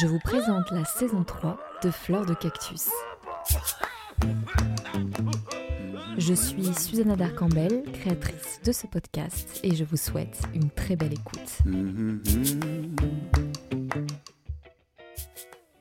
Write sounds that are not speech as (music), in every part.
Je vous présente la saison 3 de Fleur de Cactus. Je suis Susanna Darcambel, créatrice de ce podcast, et je vous souhaite une très belle écoute.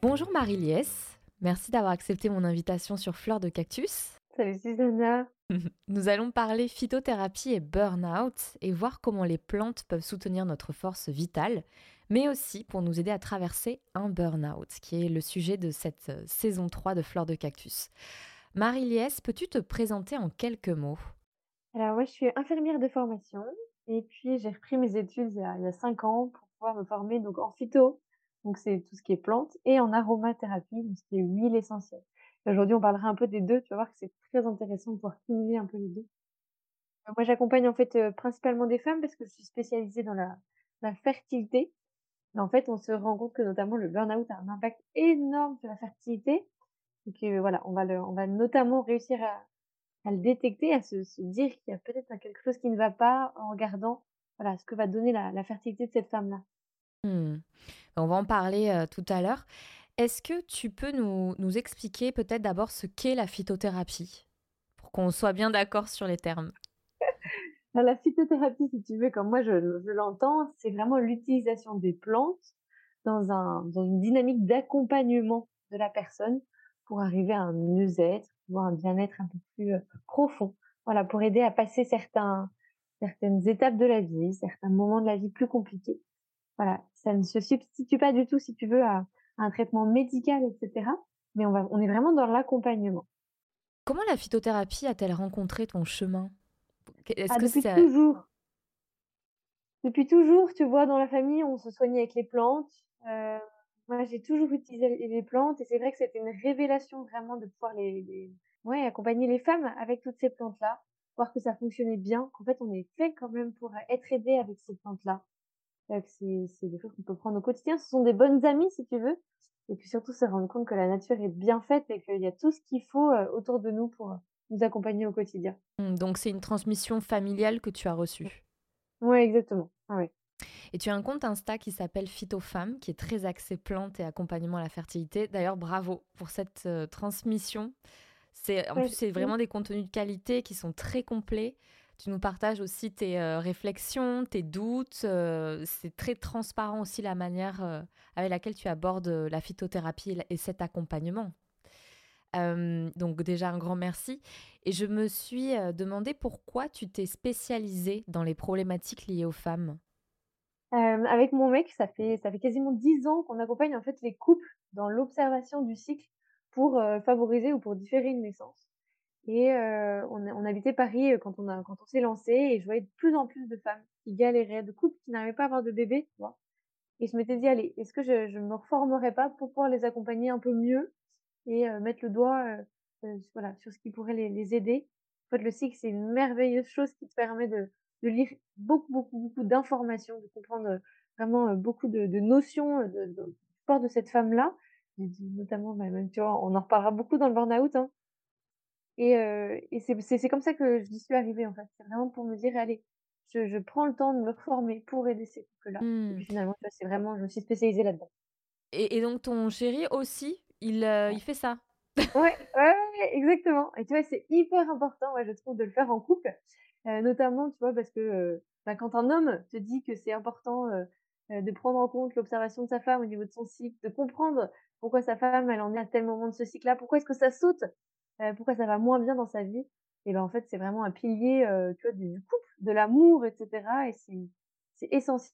Bonjour Marie-Liès, merci d'avoir accepté mon invitation sur Fleur de Cactus. Salut Susanna. (laughs) Nous allons parler phytothérapie et burn-out et voir comment les plantes peuvent soutenir notre force vitale, mais aussi pour nous aider à traverser un burn-out, qui est le sujet de cette euh, saison 3 de Fleur de Cactus. Marie-Liès, peux-tu te présenter en quelques mots? Alors moi je suis infirmière de formation et puis j'ai repris mes études il y a, il y a 5 ans pour pouvoir me former donc en phyto, donc c'est tout ce qui est plantes, et en aromathérapie, donc ce qui est huile essentielle. Aujourd'hui on parlera un peu des deux, tu vas voir que c'est très intéressant de pouvoir cumuler un peu les deux. Euh, Moi j'accompagne en fait euh, principalement des femmes parce que je suis spécialisée dans la fertilité. En fait on se rend compte que notamment le burn-out a un impact énorme sur la fertilité. Donc euh, voilà, on va, le, on va notamment réussir à, le détecter, à se, dire qu'il y a peut-être quelque chose qui ne va pas en regardant voilà, ce que va donner la, fertilité de cette femme-là. Hmm. On va en parler euh, tout à l'heure. Est-ce que tu peux nous, expliquer peut-être d'abord ce qu'est la phytothérapie? Pour qu'on soit bien d'accord sur les termes La phytothérapie, si tu veux, comme moi je, l'entends, c'est vraiment l'utilisation des plantes dans, un, dans une dynamique d'accompagnement de la personne pour arriver à un mieux-être, voire un bien-être un peu plus euh, profond. Voilà, pour aider à passer certaines étapes de la vie, certains moments de la vie plus compliqués. Voilà, ça ne se substitue pas du tout, si tu veux, à, un traitement médical, etc. Mais on est vraiment dans l'accompagnement. Comment la phytothérapie a-t-elle rencontré ton chemin? Est-ce Ah, que depuis ça- toujours. Depuis toujours, tu vois, dans la famille, on se soignait avec les plantes. Euh, moi, j'ai toujours utilisé les plantes et c'est vrai que c'était une révélation vraiment de pouvoir les, les- ouais, accompagner les femmes avec toutes ces plantes-là, voir que ça fonctionnait bien, qu'en fait, on est fait quand même pour être aidé avec ces plantes-là. Euh, C'est des choses qu'on peut prendre au quotidien. Ce sont des bonnes amies, si tu veux. Et puis surtout, se rendre compte que la nature est bien faite et qu'il y a tout ce qu'il faut euh, autour de nous pour nous accompagner au quotidien. Hmm, Donc c'est une transmission familiale que tu as reçue. Ouais, exactement. Ah ouais. Et tu as un compte Insta qui s'appelle PhytoFemme, qui est très axé plantes et accompagnement à la fertilité. D'ailleurs, bravo pour cette euh, transmission. C'est, en Ouais, plus, c'est vraiment des contenus de qualité qui sont très complets. Tu nous partages aussi tes euh, réflexions, tes doutes. euh, c'est très transparent aussi la manière avec laquelle tu abordes la phytothérapie et cet accompagnement. Donc déjà un grand merci. Et je me suis demandé pourquoi tu t'es spécialisée dans les problématiques liées aux femmes? Avec mon mec, ça fait ça fait quasiment dix ans qu'on accompagne en fait les couples dans l'observation du cycle pour favoriser ou pour différer une naissance. Et on, habitait Paris quand on a quand on s'est lancé et je voyais de plus en plus de femmes qui galéraient, de couples qui n'arrivaient pas à avoir de bébé. Et je m'étais dit allez, est-ce que je je me reformerais pas pour pouvoir les accompagner un peu mieux et euh, mettre le doigt voilà sur ce qui pourrait les, les aider. En fait, le cycle c'est une merveilleuse chose qui te permet de de lire beaucoup, beaucoup, beaucoup d'informations, de comprendre vraiment beaucoup de, de notions de, de, du corps de cette femme-là, notamment, bah, même, tu vois, on en reparlera beaucoup dans le burn-out, hein. Et, euh, et c'est, c'est, c'est comme ça que j'y suis arrivée, en fait. C'est vraiment pour me dire, allez, je, je prends le temps de me former pour aider ces couples-là. Et puis finalement, c'est vraiment, je me suis spécialisée là-dedans. Et, et donc ton chéri aussi, il, euh, il fait ça. Ouais, ouais, ouais, exactement. Et tu vois, c'est hyper important, ouais, je trouve, de le faire en couple, Euh, notamment, tu vois, parce que euh, bah, quand un homme te dit que c'est important de prendre en compte l'observation de sa femme au niveau de son cycle, de comprendre pourquoi sa femme, elle en est à tel moment de ce cycle-là, pourquoi est-ce que ça saute, pourquoi ça va moins bien dans sa vie, et ben en fait, c'est vraiment un pilier, tu vois, du, couple, de l'amour, etc. Et c'est c'est essentiel.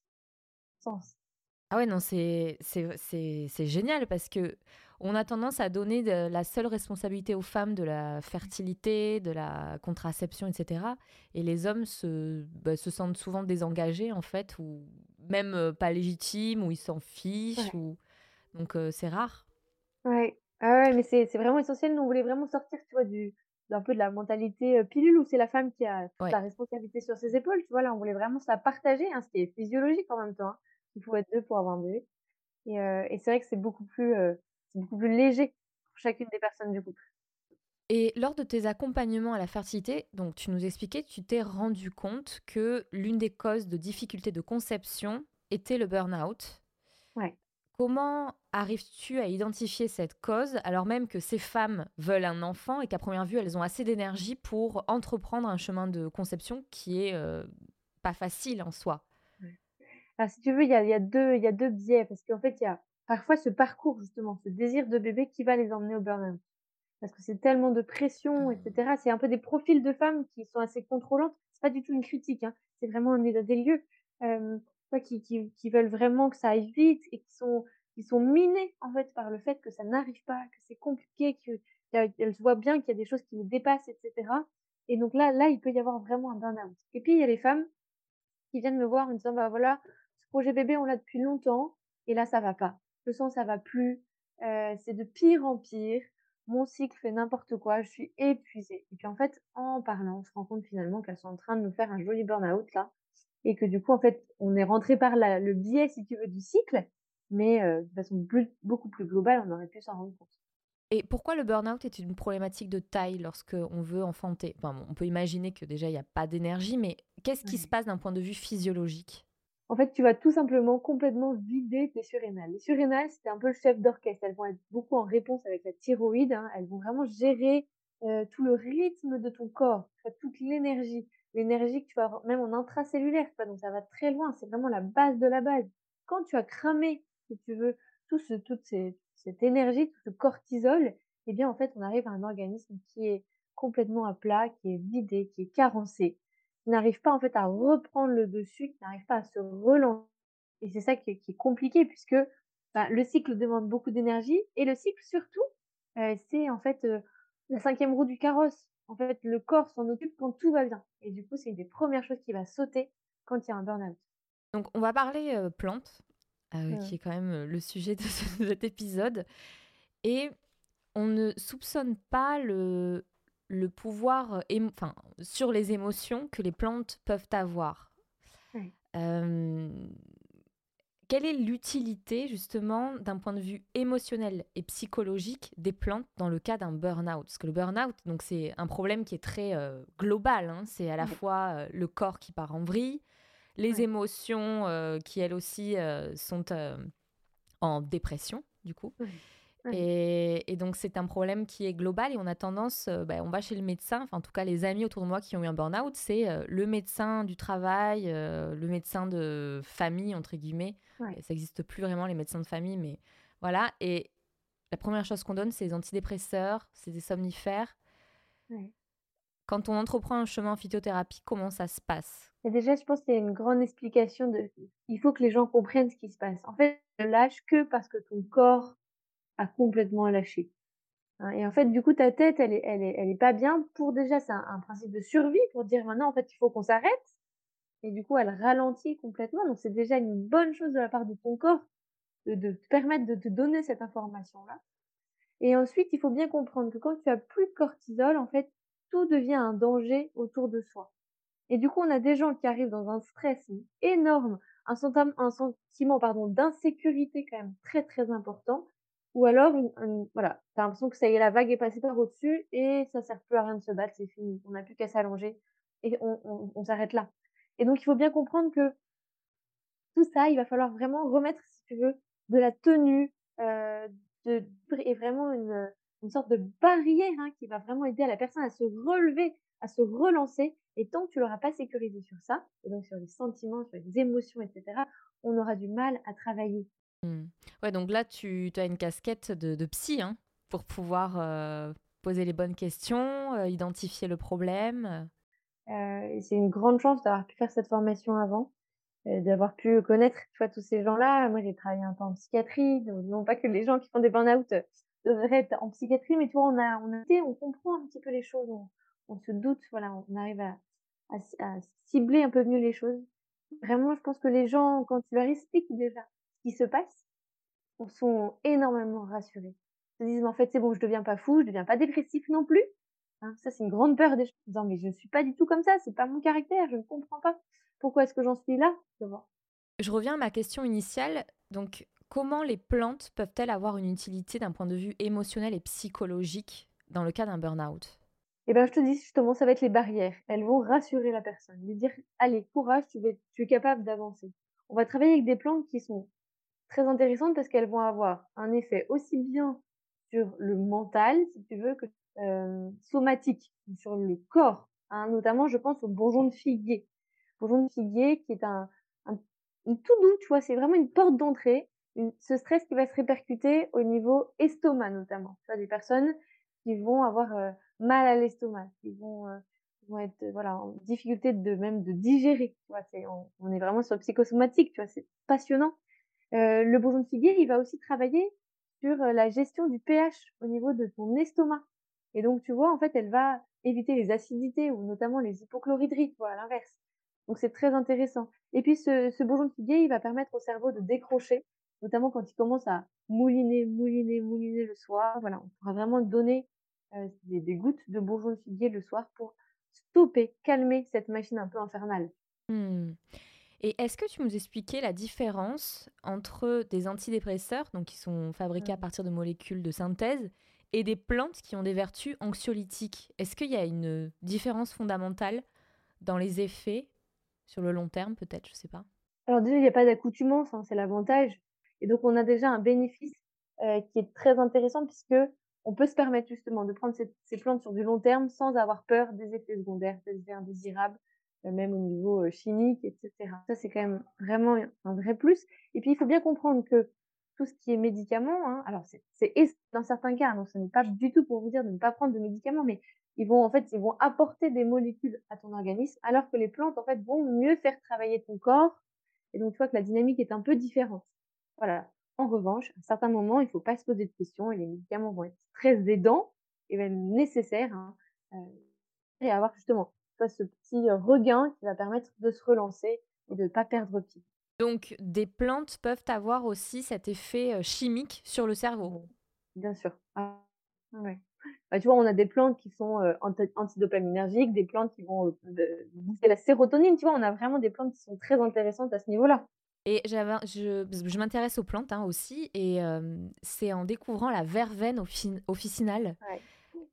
Ah ouais, non, c'est c'est c'est c'est génial parce que on a tendance à donner de- la seule responsabilité aux femmes de la fertilité, de la contraception, etc. Et les hommes se, bah, se sentent souvent désengagés, en fait, ou même pas légitimes, ou ils s'en fichent, ou... donc c'est rare. Ouais. Ah ouais, mais c'est vraiment essentiel. Nous, on voulait vraiment sortir, tu vois, du d'un peu de la mentalité, pilule où c'est la femme qui a toute la responsabilité sur ses épaules, tu vois? Là, on voulait vraiment se la partager, hein, ce qui est physiologique en même temps, hein. Il faut être 2 pour avoir un bébé et et c'est vrai que c'est beaucoup plus, c'est beaucoup plus léger pour chacune des personnes du couple. Et lors de tes accompagnements à la fertilité, donc tu nous expliquais tu t'es rendu compte que l'une des causes de difficultés de conception était le burn-out. Ouais. Comment arrives-tu à identifier cette cause alors même que ces femmes veulent un enfant et qu'à première vue elles ont assez d'énergie pour entreprendre un chemin de conception qui est pas facile en soi? Alors, si tu veux, il y a, y, a y a deux biais parce qu'en fait, il y a parfois ce parcours justement, ce désir de bébé qui va les emmener au burn-out parce que c'est tellement de pression, etc. C'est un peu des profils de femmes qui sont assez contrôlantes. C'est pas du tout une critique, hein. c'est vraiment un état des lieux. Euh, qui, qui, qui, veulent vraiment que ça aille vite et qui sont, qui sont minés en fait par le fait que ça n'arrive pas, que c'est compliqué, qu'elles voient bien qu'il y a des choses qui les dépassent, etc. Et donc là, là, il peut y avoir vraiment un burn-out. Et puis il y a les femmes qui viennent me voir en me disant bah voilà, ce projet bébé on l'a depuis longtemps et là ça va pas. Sens ça va plus, euh, c'est de pire en pire. Mon cycle fait n'importe quoi, je suis épuisée. Et puis en fait, en parlant, on se rend compte finalement qu'elles sont en train de nous faire un joli burn-out là, et que du coup, en fait, on est rentré par le biais, si tu veux, du cycle, mais euh, de façon beaucoup plus globale, on aurait pu s'en rendre compte. Et pourquoi le burn-out est une problématique de taille lorsque on veut enfanter? Enfin, On peut imaginer que déjà, il n'y a pas d'énergie, mais qu'est-ce qui se passe d'un point de vue physiologique? En fait, tu vas tout simplement complètement vider tes surrénales. Les surrénales, c'est un peu le chef d'orchestre. Elles vont être beaucoup en réponse avec la thyroïde. Hein. Elles vont vraiment gérer euh, tout le rythme de ton corps, toute l'énergie. L'énergie que tu vas avoir, même en intracellulaire, donc ça va très loin. C'est vraiment la base de la base. Quand tu as cramé, si tu veux, tout ce, toute cette énergie, tout ce cortisol, eh bien, en fait, on arrive à un organisme qui est complètement à plat, qui est vidé, qui est carencé n'arrive pas en fait à reprendre le dessus, qui n'arrive pas à se relancer. Et c'est ça qui est, compliqué puisque bah, le cycle demande beaucoup d'énergie et le cycle surtout, euh, c'est en fait euh, la cinquième roue du carrosse. En fait, le corps s'en occupe quand tout va bien. Et du coup, c'est une des premières choses qui va sauter quand il y a un burn-out. Donc, on va parler euh, plantes, qui est quand même le sujet de cet épisode. Et on ne soupçonne pas le, le pouvoir enfin, sur les émotions que les plantes peuvent avoir. quelle est l'utilité justement d'un point de vue émotionnel et psychologique des plantes dans le cas d'un burn-out? Parce que le burn-out, donc c'est un problème qui est très global. Hein. C'est à la fois le corps qui part en vrille, les émotions qui elles aussi sont en dépression du coup. Et, donc, c'est un problème qui est global et on a tendance, euh, bah, on va chez le médecin, enfin, en tout cas, les amis autour de moi qui ont eu un burn-out, c'est euh, le médecin du travail, euh, le médecin de famille, entre guillemets. Ça n'existe plus vraiment, les médecins de famille, mais voilà. Et la première chose qu'on donne, c'est les antidépresseurs, c'est des somnifères. Quand on entreprend un chemin en phytothérapie, comment ça se passe? Et Déjà, je pense qu'il y a une grande explication de. Il faut que les gens comprennent ce qui se passe. En fait, ne lâche que parce que ton corps a complètement lâché. Hein, et en fait, du coup, ta tête, elle est, elle est, elle est pas bien pour déjà, c'est un, principe de survie pour dire maintenant, en fait, il faut qu'on s'arrête. Et du coup, elle ralentit complètement. Donc, c'est déjà une bonne chose de la part de ton corps de, de te permettre de te donner cette information-là. Et ensuite, il faut bien comprendre que quand tu as plus de cortisol, en fait, tout devient un danger autour de soi. Et du coup, on a des gens qui arrivent dans un stress énorme, un sentiment, un sentiment pardon, d'insécurité quand même très très important, ou alors, voilà, t'as l'impression que ça y est, la vague est passée par au-dessus et ça sert plus à rien de se battre, c'est fini. On n'a plus qu'à s'allonger et on, s'arrête là. Et donc, il faut bien comprendre que tout ça, il va falloir vraiment remettre, si tu veux, de la tenue, euh, et vraiment une, une sorte de barrière hein, qui va vraiment aider à la personne à se relever, à se relancer. Et tant que tu l'auras pas sécurisé sur ça, et donc sur les sentiments, sur les émotions, etc., on aura du mal à travailler. Mmh. Ouais, donc là, tu as une casquette de, psy hein, pour pouvoir euh, poser les bonnes questions, euh, identifier le problème. Euh, c'est une grande chance d'avoir pu faire cette formation avant, d'avoir pu connaître tu tous ces gens-là. Moi, j'ai travaillé un peu en psychiatrie, donc non pas que les gens qui font des burn-out devraient être en psychiatrie, mais toi, on a, on a on comprend un petit peu les choses, on, se doute, voilà, on arrive à, à, cibler un peu mieux les choses. Vraiment, je pense que les gens, quand tu leur expliques déjà qui se passe, sont énormément rassurés. Ils se disent: «Mais en fait, c'est bon, je deviens pas fou, je deviens pas dépressif non plus». Hein, ça, c'est une grande peur des gens, en disant: «Mais je ne suis pas du tout comme ça, c'est pas mon caractère, je ne comprends pas. Pourquoi est-ce que j'en suis là?» Je reviens à ma question initiale. Donc, comment les plantes peuvent-elles avoir une utilité d'un point de vue émotionnel et psychologique dans le cas d'un burn-out? Eh ben, je te dis justement, ça va être les barrières. Elles vont rassurer la personne, lui dire: «Allez, courage, tu vas tu es capable d'avancer». On va travailler avec des plantes qui sont très intéressantes parce qu'elles vont avoir un effet aussi bien sur le mental, si tu veux, que, hem, somatique, sur le corps, hein. Notamment, je pense au bourgeon de figuier. Bourgeon de figuier qui est un un tout doux, tu vois? C'est vraiment une porte d'entrée, ce stress qui va se répercuter au niveau estomac notamment. Tu vois? Des personnes qui vont avoir, heu, mal à l'estomac, qui vont, heu, vont être, heu, voilà, en difficulté de même de digérer, tu vois? C'est on on est vraiment sur le psychosomatique, tu vois? C'est passionnant. Heu, le bourgeon de figuier, il va aussi travailler sur, heu, la gestion du pH au niveau de ton estomac et donc tu vois, en fait, elle va éviter les acidités ou notamment les hypochlorhydries, tu vois? À l'inverse. Donc c'est très intéressant et puis ce ce bourgeon de figuier, il va permettre au cerveau de décrocher, notamment quand il commence à mouliner, mouliner, mouliner le soir. Voilà, on pourra vraiment donner, des des gouttes de bourgeon de figuier le soir pour stopper, calmer cette machine un peu infernale. Mmh et est-ce que tu nous expliquais la différence entre des antidépresseurs, donc qui sont fabriqués à Mmh. partir de molécules de synthèse, et des plantes qui ont des vertus anxiolytiques? Est-ce qu'il y a une différence fondamentale dans les effets sur le long terme peut-être? Je sais pas. Alors déjà, il y a pas d'accoutumance, hein, c'est l'avantage et donc on a déjà un bénéfice, heu, qui est très intéressant puisque on peut se permettre justement de prendre ces ces plantes sur du long terme sans avoir peur des effets secondaires, des effets indésirables, même au niveau, chimique et cetera. Ça, c'est quand même vraiment un vrai plus et puis il faut bien comprendre que tout ce qui est médicaments, hein, alors c'est dans certains cas, hein, donc ce n'est pas du tout pour vous dire de ne pas prendre de médicaments, mais ils vont en fait, ils vont apporter des molécules à ton organisme alors que les plantes, en fait, vont mieux faire travailler ton corps et donc, tu vois que la dynamique est un peu différente. Voilà. En revanche, à certains moments, il faut pas se poser de questions et les médicaments vont être très aidants et même nécessaires, hein, heu, et avoir justement, tu vois, ce petit, heu, regain qui va permettre de se relancer et de pas perdre pied. Donc des plantes peuvent avoir aussi cet effet, heu, chimique sur le cerveau? Bien sûr. Ah ouais. Bah, tu vois, on a des plantes qui sont, anti antidopaminergiques, des plantes qui vont, booster la sérotonine, tu vois? On a vraiment des plantes qui sont très intéressantes à ce niveau-là. Et je je m'intéresse aux plantes, hein, aussi et c'est en découvrant la verveine offi officinale, Ouais.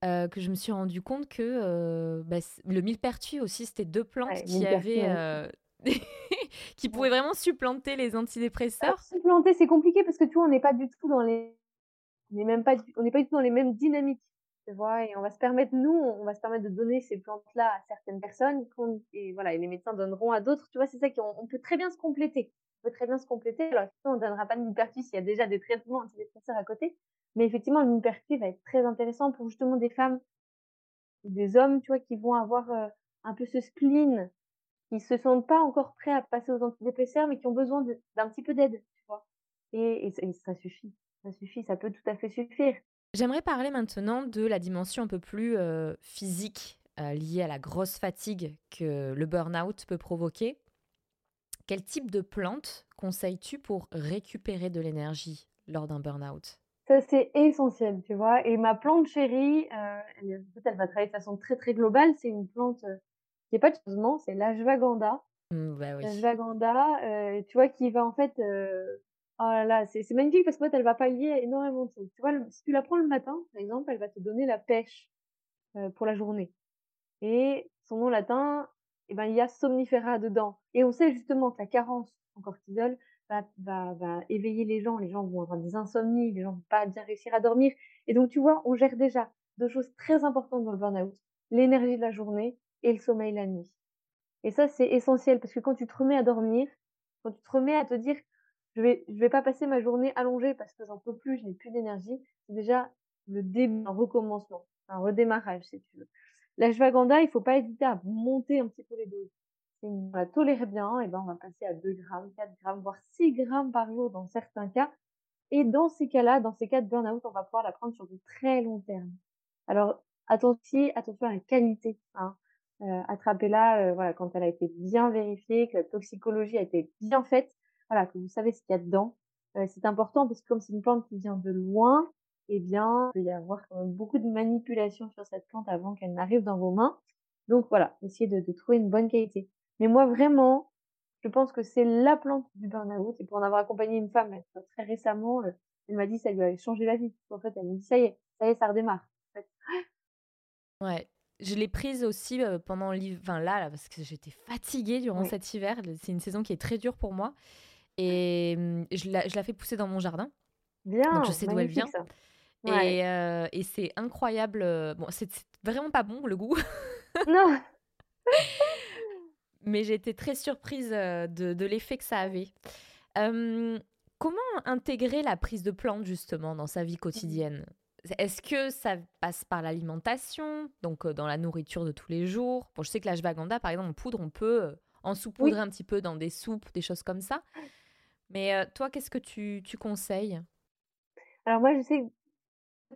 Heu, que je me suis rendu compte que, heu, bah, le millepertuis aussi, c'était 2 plantes Ouais, qui avaient, heu, (laughs) qui pouvaient vraiment supplanter les Alors antidépresseurs. supplanter, c'est compliqué parce que tu vois, on n'est pas du tout dans les on n'est même pas du on n'est pas du tout dans les mêmes dynamiques, tu vois? Et on va se permettre, nous, on va se permettre de donner ces plantes-là à certaines personnes et voilà et les médecins donneront à d'autres, tu vois? C'est ça qu'on on peut très bien se compléter. On peut très bien se compléter. Alors on ne donnera pas de millepertuis s'il y a déjà des traitements antidépresseurs à côté, mais effectivement, millepertuis va être très intéressant pour justement des femmes des hommes, tu vois, qui vont avoir, un peu ce spleen, qui se sentent pas encore prêts à passer aux antidépresseurs, mais qui ont besoin d'un petit peu d'aide, tu vois? Et ça suffit, ça suffit, ça peut tout à fait suffire. J'aimerais parler maintenant de la dimension un peu plus, physique, liée à la grosse fatigue que le burn-out peut provoquer. Quel type de plantes conseilles-tu pour récupérer de l'énergie lors d'un burn-out? Ça, c'est essentiel, tu vois? Et ma plante chérie, heu, elle est en fait, elle va travailler de façon très, très globale. C'est une plante, heu, qui est pas de non, c'est l'ashwagandha. Mmh, bah, oui. L'ashwagandha, heu, tu vois, qui va en fait, heu, oh là là, c'est magnifique parce qu'en fait, elle va pallier énormément de choses. Tu vois, le si tu la prends le matin, par exemple, elle va te donner la pêche, pour la journée et son nom latin, et ben, il y a somnifera dedans et on sait justement que la carence en cortisol va va va éveiller les gens. Les gens vont avoir des insomnies, les gens vont pas bien réussir à dormir et donc tu vois, on gère déjà 2 choses très importantes dans le burn-out, l'énergie de la journée et le sommeil la nuit. Et ça, c'est essentiel parce que quand tu te remets à dormir, quand tu te remets à te dire: «Je vais je vais pas passer ma journée allongée parce que j'en peux plus, je n'ai plus d'énergie», c'est déjà le début d'un recommencement, un redémarrage si tu veux. L'ashwagandha, il faut pas hésiter à monter un petit peu les doses. Si on la tolère bien et ben, on va passer à 2 grammes, 4 grammes, voire 6 grammes par jour dans certains cas et dans ces cas-là, dans ces cas de burn-out, on va pouvoir la prendre sur du très long terme. Alors attention attention à la qualité, hein. euh, attrapez-la, voilà, quand elle a été bien vérifiée, que la toxicologie a été bien faite, voilà, que vous savez ce qu'il y a dedans. c'est important parce que comme c'est une plante qui vient de loin, eh bien, il peut y avoir quand même beaucoup de manipulation sur cette plante avant qu'elle n'arrive dans vos mains. Donc voilà, essayez de, de trouver une bonne qualité. Mais moi, vraiment, je pense que c'est la plante du burn-out. Et pour en avoir accompagné une femme très récemment, euh, elle m'a dit que ça lui avait changé la vie. En fait, elle me dit ça y est, ça y est, ça redémarre. Ouais. Je l'ai prise aussi euh, pendant l'hiver, enfin là, là, parce que j'étais fatiguée durant cet hiver. C'est une saison qui est très dure pour moi. Et je la, je la fais pousser dans mon jardin. Bien. Donc je sais d'où elle vient. Et, euh, et c'est incroyable. Bon, c'est vraiment pas bon le goût. Non. (laughs) mais j'ai été très surprise de, de l'effet que ça avait. comment intégrer la prise de plantes justement dans sa vie quotidienne? Est-ce que ça passe par l'alimentation, donc dans la nourriture de tous les jours? Bon, je sais que la jvaganda, par exemple, en poudre, on peut en saupoudrer un petit peu dans des soupes, des choses comme ça. Mais toi, qu'est-ce que tu, tu conseilles? Alors moi, je sais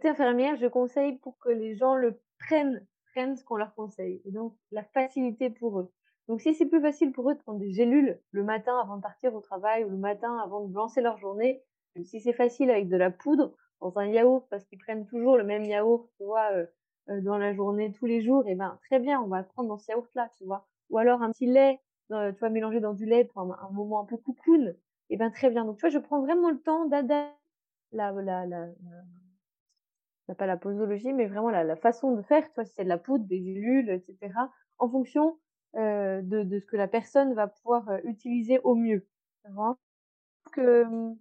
que infirmière, je conseille pour que les gens le prennent, prennent ce qu'on leur conseille. Et donc, la facilité pour eux. Donc si c'est plus facile pour eux de prendre des gélules le matin avant de partir au travail ou le matin avant de lancer leur journée, si c'est facile avec de la poudre dans un yaourt parce qu'ils prennent toujours le même yaourt, tu vois, dans la journée tous les jours, et ben très bien, on va prendre dans ce yaourt là, tu vois. Ou alors un petit lait, tu vois, mélangé dans du lait pour un, moment un peu cocoon, et ben très bien. Donc tu vois, je prends vraiment le temps d'adapter la, la, la, la, pas la posologie, mais vraiment la, la façon de faire, tu vois, si c'est de la poudre, des gélules, etc., en fonction euh, de, de, ce que la personne va pouvoir euh, utiliser au mieux. Que, mmh,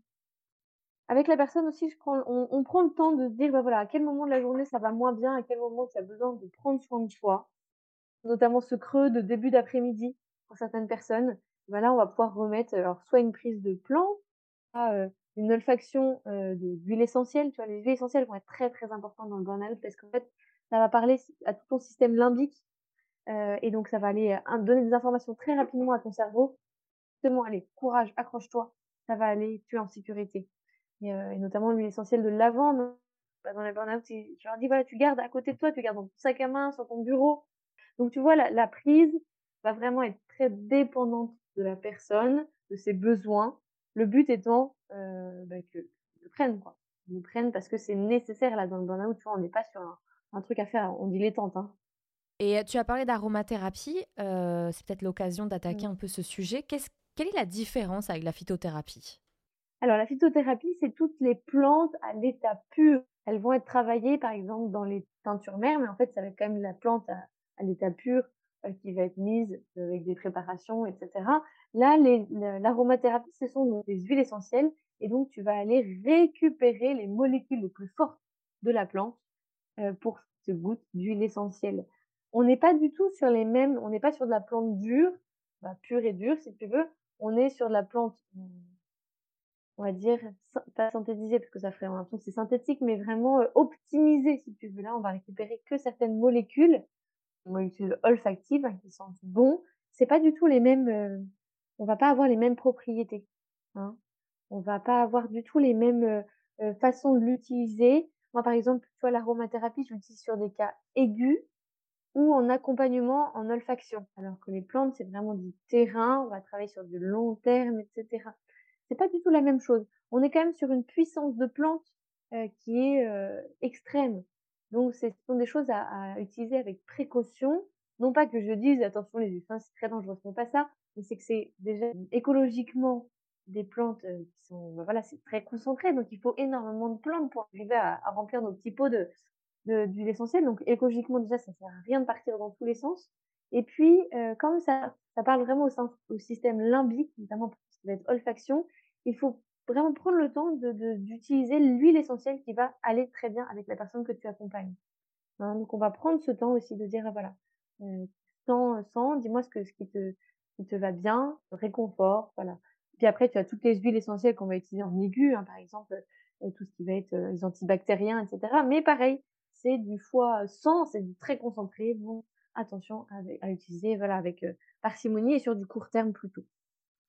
avec la personne aussi, je prends, on, on, prend le temps de se dire, bah voilà, à quel moment de la journée ça va moins bien, à quel moment tu as besoin de prendre soin de toi, notamment ce creux de début d'après-midi pour certaines personnes. Bah là, on va pouvoir remettre alors soit une prise de plan, euh, une olfaction euh, d'huile essentielle. Tu vois, les huiles essentielles vont être très très importantes dans le burn-out parce qu'en fait, ça va parler à tout ton système limbique euh, et donc, ça va aller euh, donner des informations très rapidement à ton cerveau. Justement, allez, courage, accroche-toi. Ça va aller, tu es en sécurité. Et, euh, notamment l'huile essentielle de lavande. Bah, dans les burn-out, je leur dis, voilà, tu gardes à côté de toi, tu gardes dans ton sac à main, sur ton bureau. Donc, tu vois, la, la prise va vraiment être très dépendante de la personne, de ses besoins. Le but étant bah, que le prennent, quoi. Ils prennent parce que c'est nécessaire, là, dans le burn-out. Tu vois, on n'est pas sur un, un, truc à faire, on dit tentes, Hein. Et tu as parlé d'aromathérapie, euh, c'est peut-être l'occasion d'attaquer mmh. un peu ce sujet. quelle est la différence avec la phytothérapie? Alors la phytothérapie, c'est toutes les plantes à l'état pur. Elles vont être travaillées par exemple dans les teintures mères, mais en fait ça va être quand même la plante à, l'état pur euh, qui va être mise avec des préparations, etc. Là, l'aromathérapie, ce sont des huiles essentielles et donc tu vas aller récupérer les molécules les plus fortes de la plante euh, pour ce goutte d'huile essentielle on n'est pas du tout sur les mêmes, on n'est pas sur de la plante dure, bah, pure et dure si tu veux, on est sur la plante, mmh, on va dire, pas synthétisée parce que ça ferait l'impression que c'est synthétique, mais vraiment optimisée si tu veux. Là, on va récupérer que certaines molécules, molécules olfactives hein, qui sentent bon. C'est pas du tout les mêmes, on va pas avoir les mêmes propriétés. Hein. On va pas avoir du tout les mêmes façons de l'utiliser. Moi, par exemple, tu vois, l'aromathérapie, je l'utilise sur des cas aigus ou en accompagnement en olfaction. Alors que les plantes, c'est vraiment du terrain, on va travailler sur du long terme, etc. C'est pas du tout la même chose. On est quand même sur une puissance de plante euh, qui est euh, extrême. Donc, ce sont des choses à, utiliser avec précaution. Non pas que je dise attention, les huiles c'est très dangereux, ce n'est pas ça, mais c'est que c'est déjà écologiquement des plantes euh, qui sont, bah voilà, c'est très concentré, donc il faut énormément de plantes pour arriver à, à remplir nos petits pots de, d'huile essentielle. Donc écologiquement déjà, ça sert à rien de partir dans tous les sens. Et puis, euh, comme ça, ça parle vraiment au, au système limbique, notamment pour ce qui va être olfaction, il faut vraiment prendre le temps d'utiliser de, l'huile essentielle qui va aller très bien avec la personne que tu accompagnes. Hein, donc on va prendre ce temps aussi de dire, ah, voilà, euh, sans, sans dis-moi ce, que, ce qui, te, qui te va bien, réconfort, voilà. Puis après, tu as toutes les huiles essentielles qu'on va utiliser en aigu, hein, par exemple, euh, tout ce qui va être euh, les antibactériens, etc. Mais pareil, c'est du foie sans, c'est du très concentré. Donc, attention à, utiliser voilà, avec parcimonie et sur du court terme plutôt.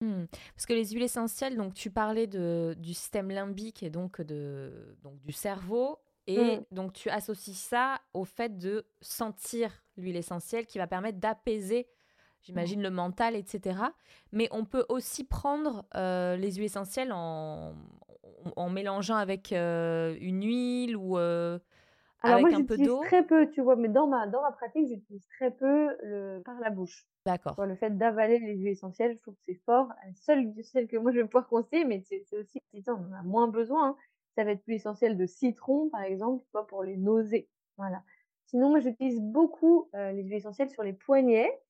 Mmh. Parce que les huiles essentielles, donc tu parlais de, du système limbique et donc, de, donc du cerveau, et mmh. donc tu associes ça au fait de sentir l'huile essentielle, qui va permettre d'apaiser, j'imagine, le mental, etc. Mais on peut aussi prendre euh, les huiles essentielles en, en mélangeant avec euh, une huile ou euh, Alors avec moi, un peu j'utilise d'eau? très peu, tu vois, mais dans ma, dans ma pratique, j'utilise très peu le, par la bouche. D'accord. le fait d'avaler les huiles essentielles, je trouve que c'est fort. La seule huile essentielle que moi, je vais pouvoir conseiller, mais c'est aussi, si on en a moins besoin, hein, ça va être l'huile essentielle de citron, par exemple, tu vois, pour les nausées. Voilà. Sinon, moi, j'utilise beaucoup euh, les huiles essentielles sur les poignets.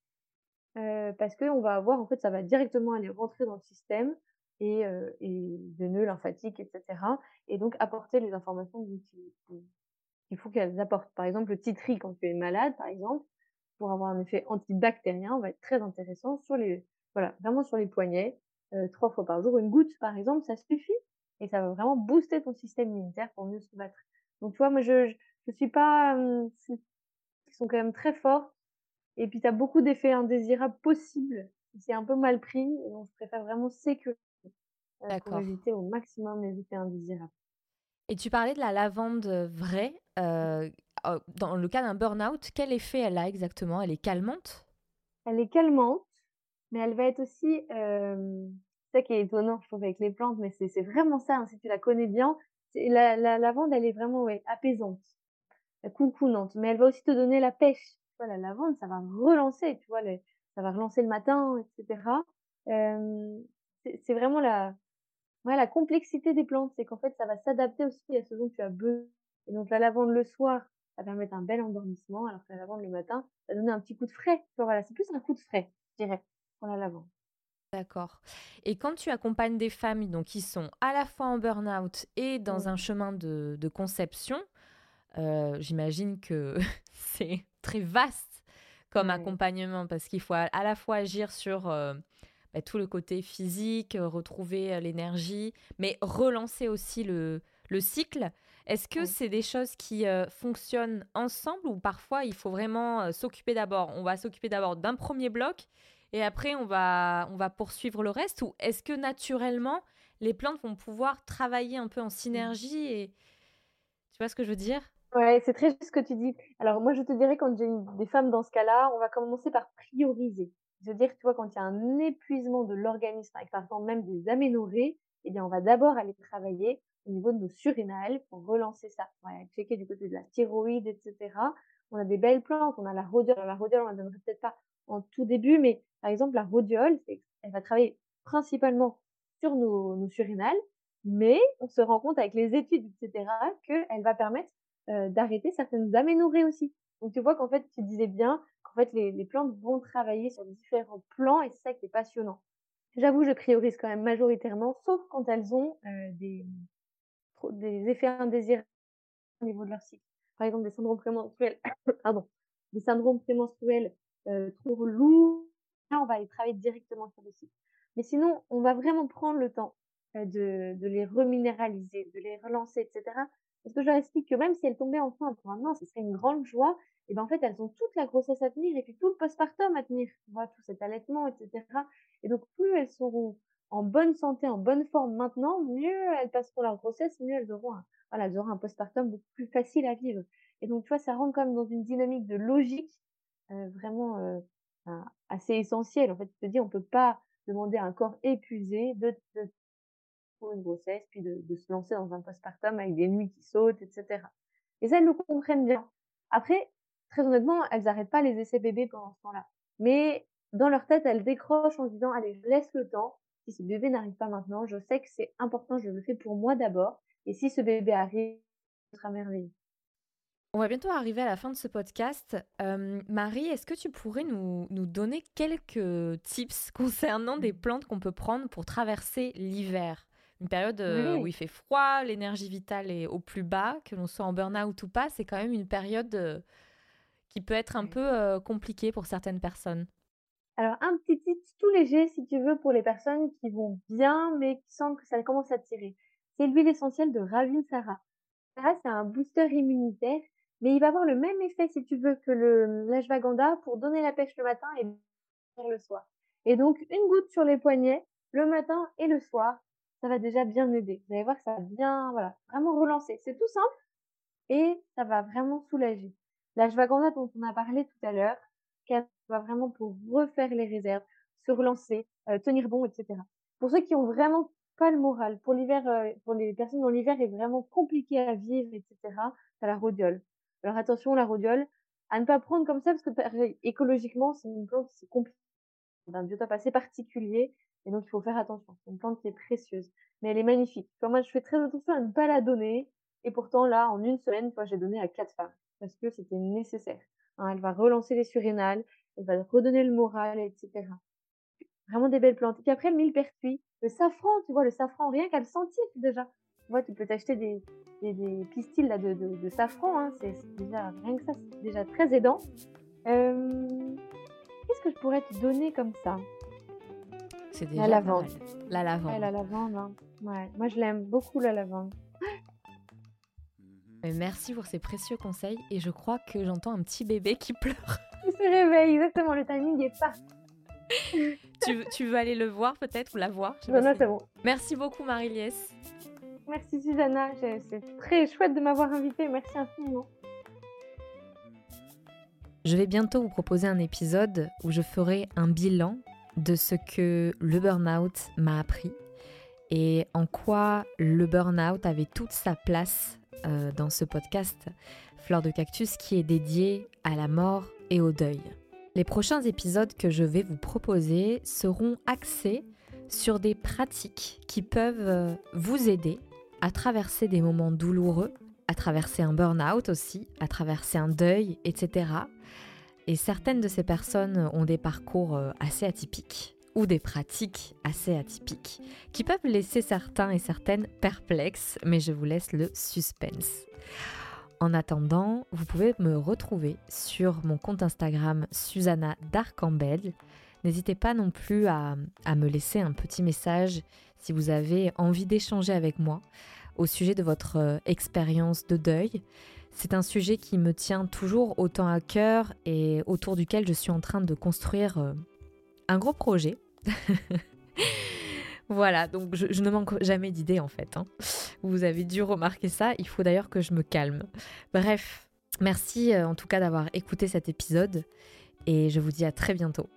Euh, parce qu'on va avoir, en fait, ça va directement aller rentrer dans le système et, euh, et veineux, lymphatique, etc. Et donc apporter les informations qu'il faut qu'elles apportent. Par exemple, le titri quand tu es malade, par exemple, pour avoir un effet antibactérien, va être très intéressant sur les, voilà, vraiment sur les poignets, euh, trois fois par jour. Une goutte, par exemple, ça suffit et ça va vraiment booster ton système immunitaire pour mieux se battre. Donc, tu vois, moi, je, je, je suis pas, c'est- qui sont quand même très forts et puis, tu as beaucoup d'effets indésirables possibles. si C'est un peu mal pris. Et donc, je préfère vraiment sécuriser euh, pour éviter au maximum les effets indésirables. Et tu parlais de la lavande vraie. euh, euh, dans le cas d'un burn-out, quel effet elle a exactement? Elle est calmante? Elle est calmante, mais elle va être aussi, euh, c'est ça qui est étonnant, je trouve, avec les plantes, mais c'est vraiment ça, hein, si tu la connais bien. La, la lavande, elle est vraiment ouais, apaisante, coucounante, mais elle va aussi te donner la pêche. Tu la lavande, ça va relancer, tu vois, les- ça va relancer le matin, etc. Euh, c'est vraiment la, Ouais, la complexité des plantes, c'est qu'en fait, ça va s'adapter aussi à ce dont tu as besoin. Et donc, la lavande le soir, ça va permettre un bel endormissement, alors que la lavande le matin, ça va donner un petit coup de frais. Voilà, c'est plus un coup de frais, je dirais, pour la lavande. D'accord. Et quand tu accompagnes des familles donc, qui sont à la fois en burn-out et dans un chemin de, de conception, euh, j'imagine que (laughs) c'est très vaste comme accompagnement parce qu'il faut à, à la fois agir sur euh, bah, tout le côté physique, euh, retrouver euh, l'énergie, mais relancer aussi le, le cycle. Est-ce que c'est des choses qui euh, fonctionnent ensemble ou parfois il faut vraiment euh, s'occuper d'abord? On va s'occuper d'abord d'un premier bloc et après on va, on va poursuivre le reste? Ou est-ce que naturellement les plantes vont pouvoir travailler un peu en synergie et tu vois ce que je veux dire? Ouais, c'est très juste ce que tu dis. Alors, moi, je te dirais, quand j'ai des femmes dans ce cas-là, on va commencer par prioriser. Je veux dire, tu vois, quand il y a un épuisement de l'organisme, avec par exemple même des aménorrhées, eh bien, on va d'abord aller travailler au niveau de nos surrénales pour relancer ça. On va checker du côté de la thyroïde, etc. On a des belles plantes, on a la rhodiole. La rhodiole, on la donnerait peut-être pas en tout début, mais par exemple, la rhodiole, elle va travailler principalement sur nos, nos surrénales, mais on se rend compte avec les études, etc., qu'elle va permettre euh, d'arrêter certaines aménorrhées aussi. Donc tu vois qu'en fait, tu disais bien qu'en fait les, les plantes vont travailler sur différents plans et c'est ça qui est passionnant. J'avoue, je priorise quand même majoritairement, sauf quand elles ont euh, des, effets indésirables au niveau de leur cycle. Par exemple, des syndromes prémenstruels, (coughs) pardon, des syndromes euh, trop lourds. Là, on va aller travailler directement sur le cycle. Mais sinon, on va vraiment prendre le temps euh, de, de les reminéraliser, de les relancer, etc. Parce que je leur explique que même si elles tombaient enceinte pour un an, ce serait une grande joie. Et ben en fait, elles ont toute la grossesse à tenir et puis tout le postpartum à tenir. Tu vois, tout cet allaitement, etc. Et donc, plus elles seront en bonne santé, en bonne forme maintenant, mieux elles passeront leur grossesse, mieux elles auront un, voilà, elles auront un postpartum beaucoup plus facile à vivre. Et donc, tu vois, ça rentre même dans une dynamique de logique euh, vraiment euh, assez essentielle. En fait, tu te dis, on peut pas demander à un corps épuisé de, de pour une grossesse, puis de, de se lancer dans un postpartum avec des nuits qui sautent, etc. Et ça, elles le comprennent bien. Après, très honnêtement, elles n'arrêtent pas les essais bébés pendant ce temps-là. Mais dans leur tête, elles décrochent en se disant, allez, je laisse le temps. Si ce bébé n'arrive pas maintenant, je sais que c'est important, je le fais pour moi d'abord. Et si ce bébé arrive, ce sera merveilleux. On va bientôt arriver à la fin de ce podcast. Euh, Marie, est-ce que tu pourrais nous, nous donner quelques tips concernant des plantes qu'on peut prendre pour traverser l'hiver? Une période euh, Oui. où il fait froid, l'énergie vitale est au plus bas, que l'on soit en burn-out ou pas, c'est quand même une période euh, qui peut être un peu euh, compliquée pour certaines personnes. Alors, un petit tips tout léger, si tu veux, pour les personnes qui vont bien, mais qui sentent que ça commence à tirer. C'est l'huile essentielle de Ravinsara. Sarah, c'est un booster immunitaire, mais il va avoir le même effet, si tu veux, que le l'ashwagandha pour donner la pêche le matin et le soir. Et donc, une goutte sur les poignets, le matin et le soir, ça va déjà bien aider. Vous allez voir que ça va bien, voilà, vraiment relancer. C'est tout simple et ça va vraiment soulager. L'ashwagandha dont on a parlé tout à l'heure, qui va vraiment pour refaire les réserves, se relancer, euh, tenir bon, etc. Pour ceux qui ont vraiment pas le moral, pour l'hiver, euh, pour les personnes dont l'hiver est vraiment compliqué à vivre, etc., t'as la rhodiole. Alors attention, la rhodiole, à ne pas prendre comme ça parce que écologiquement, c'est une plante, c'est compliqué, d'un biotope assez particulier, et donc il faut faire attention. C'est une plante qui est précieuse, mais elle est magnifique. moi, je fais très attention à ne pas la donner, et pourtant là, en une semaine, j'ai donné à quatre femmes parce que c'était nécessaire. Hein. elle va relancer les surrénales, elle va redonner le moral, etc. Vraiment des belles plantes. Et puis après, le millepertuis, le safran, tu vois, le safran, rien qu'à le sentir déjà. Tu vois, tu peux t'acheter des, des, pistils là, de, de, safran, hein. c'est déjà, rien que ça, c'est déjà très aidant. Euh, qu'est-ce que je pourrais te donner comme ça? C'est déjà la lavande. La lavande. la lavande, hein. ouais. Moi, je l'aime beaucoup, la lavande. Merci pour ces précieux conseils et je crois que j'entends un petit bébé qui pleure. (laughs) Il se réveille, exactement, le timing est pas. tu, tu, veux aller le voir peut-être ou la voir Non, non, c'est bon. Merci beaucoup Marie-Liès. Merci Susanna, c'est très chouette de m'avoir invitée, merci infiniment. Je vais bientôt vous proposer un épisode où je ferai un bilan de ce que le burn-out m'a appris et en quoi le burn-out avait toute sa place euh, dans ce podcast Fleur de Cactus qui est dédié à la mort et au deuil. Les prochains épisodes que je vais vous proposer seront axés sur des pratiques qui peuvent euh, vous aider à traverser des moments douloureux, à traverser un burn-out aussi, à traverser un deuil, etc. Et certaines de ces personnes ont des parcours euh, assez atypiques ou des pratiques assez atypiques qui peuvent laisser certains et certaines perplexes, mais je vous laisse le suspense. En attendant, vous pouvez me retrouver sur mon compte Instagram Susanna Darcambel. N'hésitez pas non plus à, à, me laisser un petit message si vous avez envie d'échanger avec moi au sujet de votre euh, expérience de deuil. C'est un sujet qui me tient toujours autant à cœur et autour duquel je suis en train de construire euh, un gros projet. (laughs) voilà, donc je, ne manque jamais d'idées en fait. Hein. Vous avez dû remarquer ça, il faut d'ailleurs que je me calme. Bref, merci euh, en tout cas d'avoir écouté cet épisode et je vous dis à très bientôt.